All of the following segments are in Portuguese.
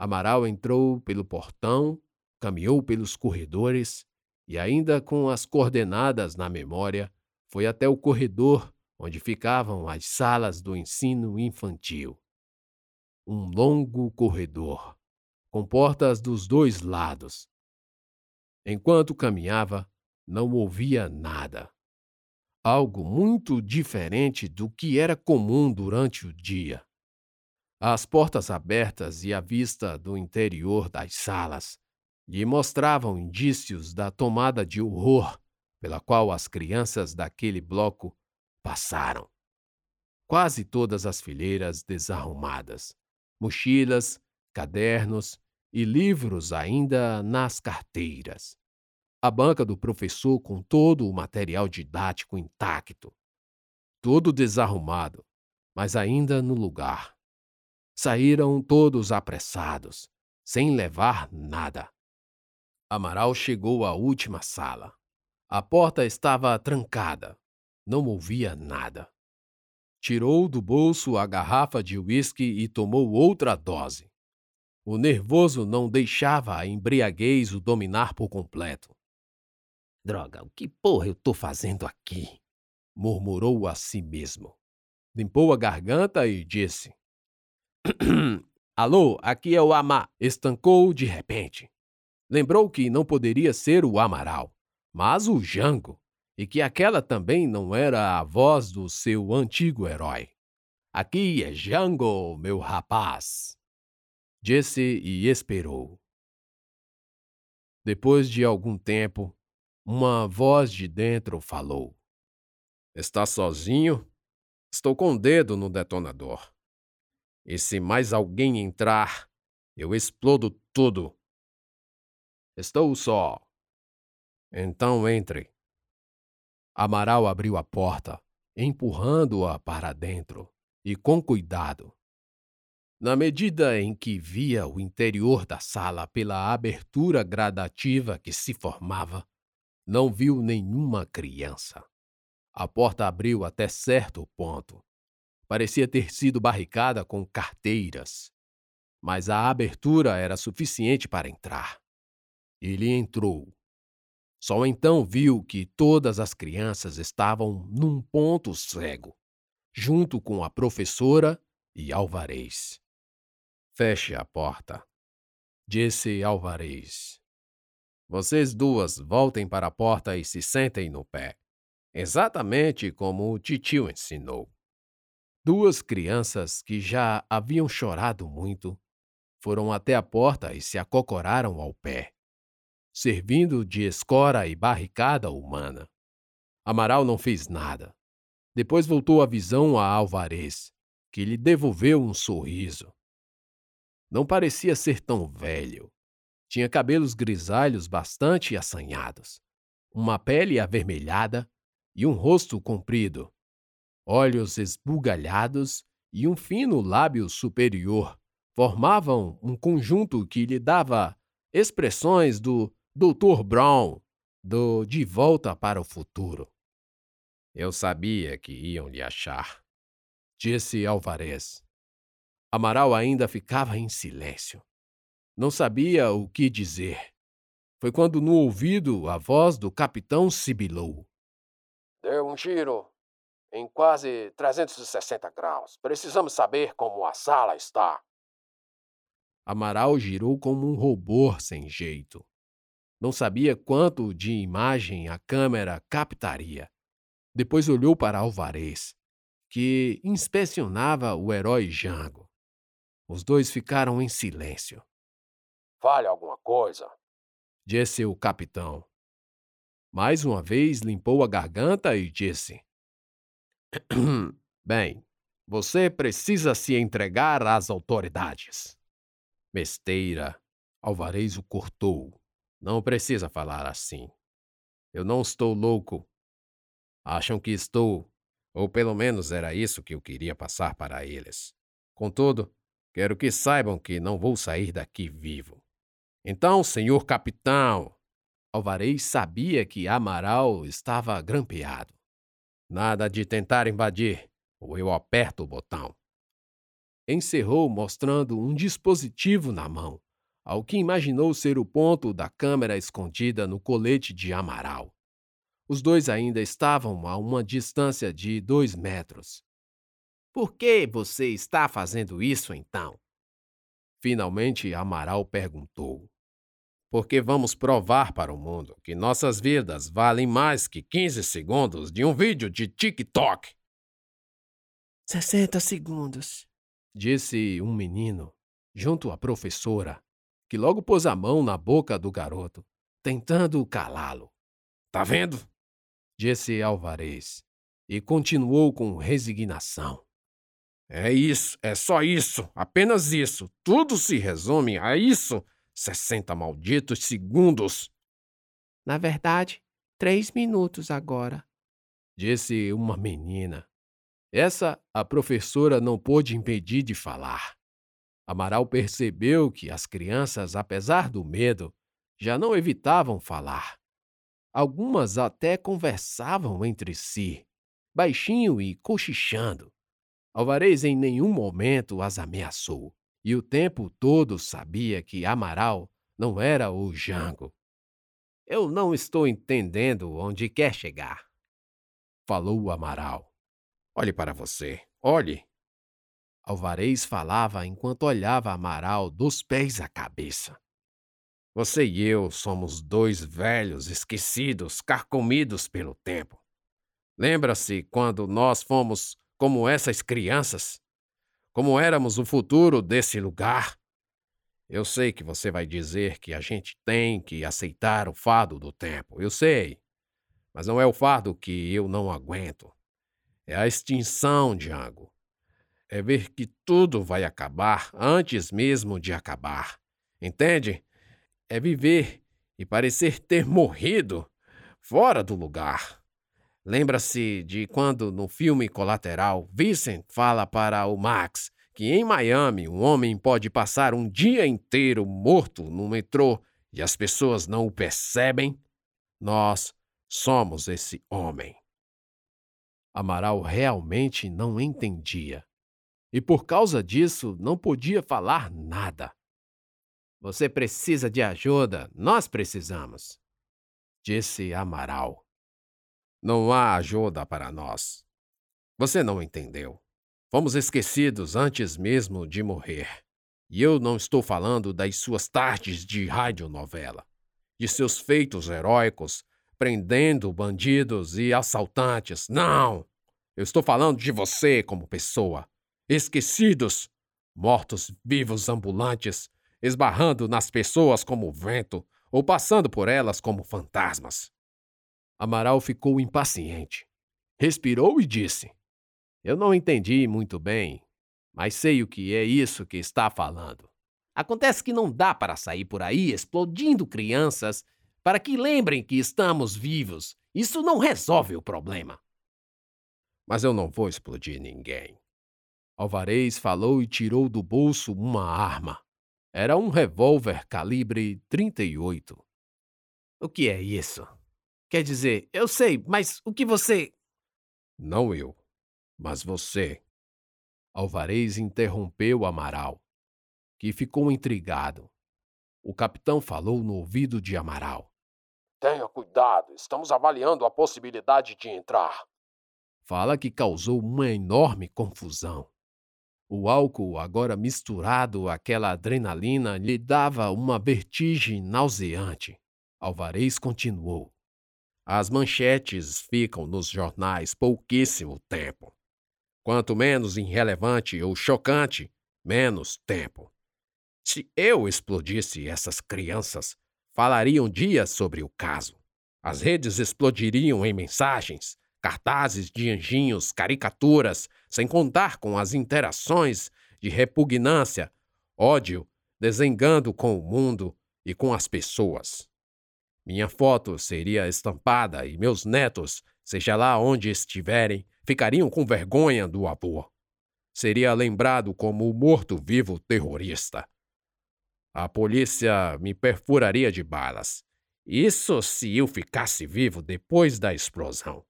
Amaral entrou pelo portão, caminhou pelos corredores e, ainda com as coordenadas na memória, foi até o corredor onde ficavam as salas do ensino infantil. Um longo corredor, com portas dos dois lados. Enquanto caminhava, não ouvia nada. Algo muito diferente do que era comum durante o dia. As portas abertas e a vista do interior das salas lhe mostravam indícios da tomada de horror pela qual as crianças daquele bloco passaram. Quase todas as fileiras desarrumadas, mochilas, cadernos e livros ainda nas carteiras. A banca do professor com todo o material didático intacto. Todo desarrumado, mas ainda no lugar. Saíram todos apressados, sem levar nada. Amaral chegou à última sala. A porta estava trancada. Não ouvia nada. Tirou do bolso a garrafa de uísque e tomou outra dose. O nervoso não deixava a embriaguez o dominar por completo. Droga, o que porra eu tô fazendo aqui? murmurou a si mesmo. Limpou a garganta e disse: Alô, aqui é o Amá. Estancou de repente. Lembrou que não poderia ser o Amaral, mas o Jango, e que aquela também não era a voz do seu antigo herói. Aqui é Jango, meu rapaz. Disse e esperou. Depois de algum tempo, uma voz de dentro falou: Está sozinho? Estou com o dedo no detonador. E se mais alguém entrar, eu explodo tudo. Estou só. Então entre. Amaral abriu a porta, empurrando-a para dentro, e com cuidado. Na medida em que via o interior da sala pela abertura gradativa que se formava, não viu nenhuma criança. A porta abriu até certo ponto, parecia ter sido barricada com carteiras, mas a abertura era suficiente para entrar. Ele entrou. Só então viu que todas as crianças estavam num ponto cego, junto com a professora e Alvarez. Feche a porta, disse Alvarez. Vocês duas voltem para a porta e se sentem no pé, exatamente como o titio ensinou. Duas crianças que já haviam chorado muito foram até a porta e se acocoraram ao pé, servindo de escora e barricada humana. Amaral não fez nada. Depois voltou a visão a Alvarez, que lhe devolveu um sorriso. Não parecia ser tão velho. Tinha cabelos grisalhos bastante assanhados, uma pele avermelhada e um rosto comprido, olhos esbugalhados e um fino lábio superior formavam um conjunto que lhe dava expressões do Dr. Brown, do De Volta para o Futuro. Eu sabia que iam lhe achar, disse Alvarez. Amaral ainda ficava em silêncio. Não sabia o que dizer. Foi quando no ouvido a voz do capitão sibilou. Deu um giro em quase 360 graus. Precisamos saber como a sala está. Amaral girou como um robô sem jeito. Não sabia quanto de imagem a câmera captaria. Depois olhou para Alvarez, que inspecionava o herói Jango. Os dois ficaram em silêncio. Fale alguma coisa, disse o capitão. Mais uma vez limpou a garganta e disse: Bem, você precisa se entregar às autoridades. Besteira. Alvarez o cortou. Não precisa falar assim. Eu não estou louco. Acham que estou, ou pelo menos era isso que eu queria passar para eles. Contudo, quero que saibam que não vou sair daqui vivo. Então, senhor capitão, Alvarez sabia que Amaral estava grampeado. Nada de tentar invadir, ou eu aperto o botão. encerrou mostrando um dispositivo na mão, ao que imaginou ser o ponto da câmera escondida no colete de Amaral. Os dois ainda estavam a uma distância de dois metros. Por que você está fazendo isso então? Finalmente Amaral perguntou. Porque vamos provar para o mundo que nossas vidas valem mais que 15 segundos de um vídeo de TikTok. 60 segundos, disse um menino, junto à professora, que logo pôs a mão na boca do garoto, tentando calá-lo. Tá vendo? disse Alvarez, e continuou com resignação. É isso, é só isso, apenas isso. Tudo se resume a isso. 60 malditos segundos. Na verdade, três minutos agora, disse uma menina, essa a professora não pôde impedir de falar. Amaral percebeu que as crianças, apesar do medo, já não evitavam falar. Algumas até conversavam entre si, baixinho e cochichando. Alvarez em nenhum momento as ameaçou, e o tempo todo sabia que Amaral não era o Jango. Eu não estou entendendo onde quer chegar, falou Amaral. Olhe para você, olhe. Alvarez falava enquanto olhava Amaral dos pés à cabeça. Você e eu somos dois velhos esquecidos, carcomidos pelo tempo. Lembra-se quando nós fomos como essas crianças? Como éramos o futuro desse lugar? Eu sei que você vai dizer que a gente tem que aceitar o fardo do tempo, eu sei. Mas não é o fardo que eu não aguento. É a extinção, Django. É ver que tudo vai acabar antes mesmo de acabar. Entende? É viver e parecer ter morrido fora do lugar. Lembra-se de quando, no filme Colateral, Vincent fala para o Max que em Miami um homem pode passar um dia inteiro morto no metrô e as pessoas não o percebem? Nós somos esse homem. Amaral realmente não entendia. E por causa disso não podia falar nada. Você precisa de ajuda, nós precisamos, disse Amaral. Não há ajuda para nós. Você não entendeu. Fomos esquecidos antes mesmo de morrer. E eu não estou falando das suas tardes de radionovela, de seus feitos heróicos prendendo bandidos e assaltantes. Não! Eu estou falando de você como pessoa. Esquecidos, mortos vivos ambulantes, esbarrando nas pessoas como vento ou passando por elas como fantasmas. Amaral ficou impaciente. Respirou e disse: Eu não entendi muito bem, mas sei o que é isso que está falando. Acontece que não dá para sair por aí explodindo crianças para que lembrem que estamos vivos. Isso não resolve o problema. Mas eu não vou explodir ninguém. Alvarez falou e tirou do bolso uma arma. Era um revólver calibre 38. O que é isso? Quer dizer, eu sei, mas o que você. Não eu, mas você. Alvarez interrompeu Amaral, que ficou intrigado. O capitão falou no ouvido de Amaral. Tenha cuidado, estamos avaliando a possibilidade de entrar. Fala que causou uma enorme confusão. O álcool, agora misturado àquela adrenalina, lhe dava uma vertigem nauseante. Alvarez continuou. As manchetes ficam nos jornais pouquíssimo tempo. Quanto menos irrelevante ou chocante, menos tempo. Se eu explodisse essas crianças, falariam dias sobre o caso. As redes explodiriam em mensagens, cartazes de anjinhos, caricaturas, sem contar com as interações de repugnância, ódio, desengando com o mundo e com as pessoas. Minha foto seria estampada e meus netos, seja lá onde estiverem, ficariam com vergonha do avô. Seria lembrado como o morto-vivo terrorista. A polícia me perfuraria de balas. Isso se eu ficasse vivo depois da explosão.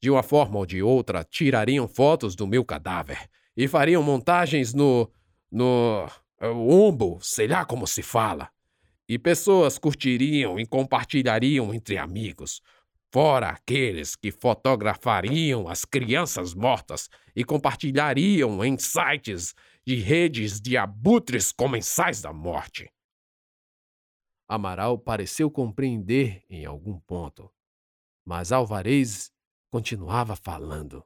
De uma forma ou de outra, tirariam fotos do meu cadáver e fariam montagens no. no. Umbo, sei lá como se fala. E pessoas curtiriam e compartilhariam entre amigos, fora aqueles que fotografariam as crianças mortas e compartilhariam em sites de redes de abutres comensais da morte. Amaral pareceu compreender em algum ponto, mas Alvarez continuava falando.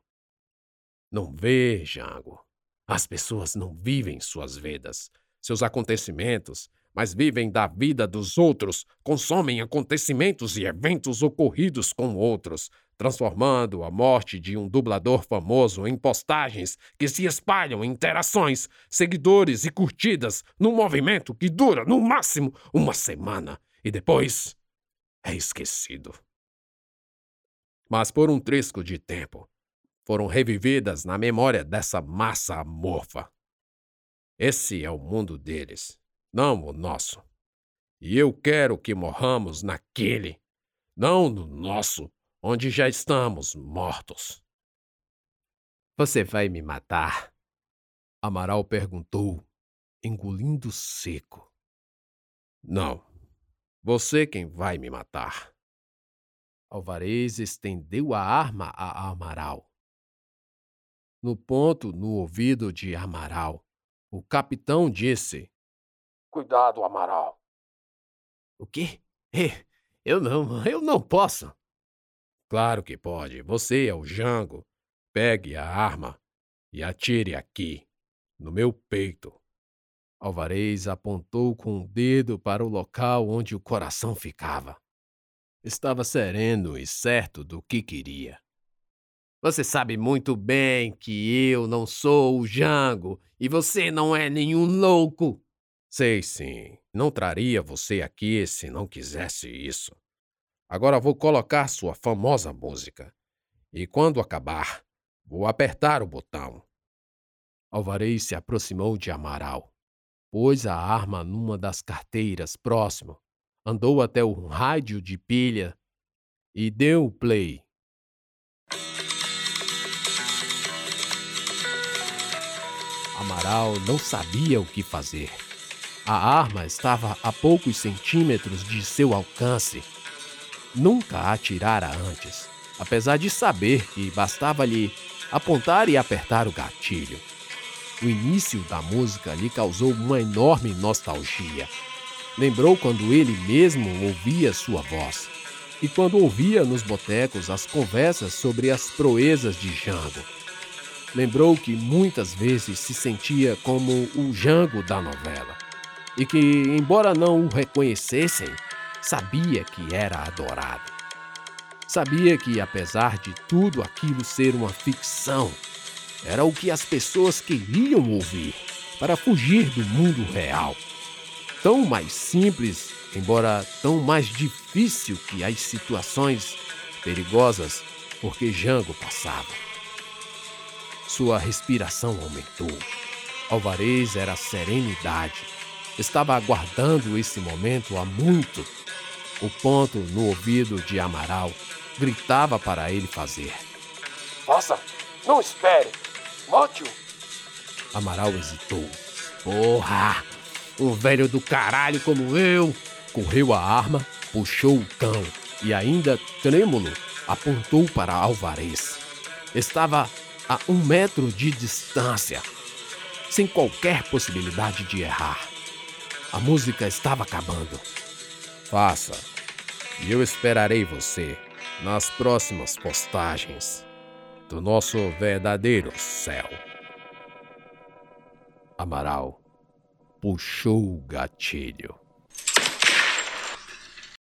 Não vê, Jango. As pessoas não vivem suas vidas, seus acontecimentos, mas vivem da vida dos outros, consomem acontecimentos e eventos ocorridos com outros, transformando a morte de um dublador famoso em postagens que se espalham em interações, seguidores e curtidas num movimento que dura, no máximo, uma semana e depois é esquecido. Mas por um trisco de tempo, foram revividas na memória dessa massa amorfa. Esse é o mundo deles, não o nosso. E eu quero que morramos naquele, não no nosso onde já estamos mortos. Você vai me matar? Amaral perguntou, engolindo seco. Não, você quem vai me matar. Alvarez estendeu a arma a Amaral. No ponto no ouvido de Amaral, o capitão disse: Cuidado, Amaral. O quê? Eu não, eu não posso. Claro que pode. Você é o Jango. Pegue a arma e atire aqui, no meu peito. Alvarez apontou com o dedo para o local onde o coração ficava. Estava sereno e certo do que queria. Você sabe muito bem que eu não sou o Jango e você não é nenhum louco. Sei sim. Não traria você aqui se não quisesse isso. Agora vou colocar sua famosa música. E quando acabar, vou apertar o botão. Alvarez se aproximou de Amaral. Pôs a arma numa das carteiras próximo, andou até o rádio de pilha e deu o play. Amaral não sabia o que fazer. A arma estava a poucos centímetros de seu alcance nunca atirara antes, apesar de saber que bastava-lhe apontar e apertar o gatilho. O início da música lhe causou uma enorme nostalgia. Lembrou quando ele mesmo ouvia sua voz e quando ouvia nos botecos as conversas sobre as proezas de Jango. Lembrou que muitas vezes se sentia como o Jango da novela e que, embora não o reconhecessem, sabia que era adorado. Sabia que, apesar de tudo aquilo ser uma ficção, era o que as pessoas queriam ouvir para fugir do mundo real. Tão mais simples, embora tão mais difícil que as situações perigosas porque Jango passava. Sua respiração aumentou. Alvarez era serenidade. Estava aguardando esse momento há muito o ponto no ouvido de Amaral gritava para ele fazer. Faça! Não espere! Mate-o! Amaral hesitou. Porra! Um velho do caralho como eu! Correu a arma, puxou o cão e, ainda trêmulo, apontou para Alvarez. Estava a um metro de distância, sem qualquer possibilidade de errar. A música estava acabando. Faça, e eu esperarei você nas próximas postagens do nosso verdadeiro céu. Amaral puxou o gatilho.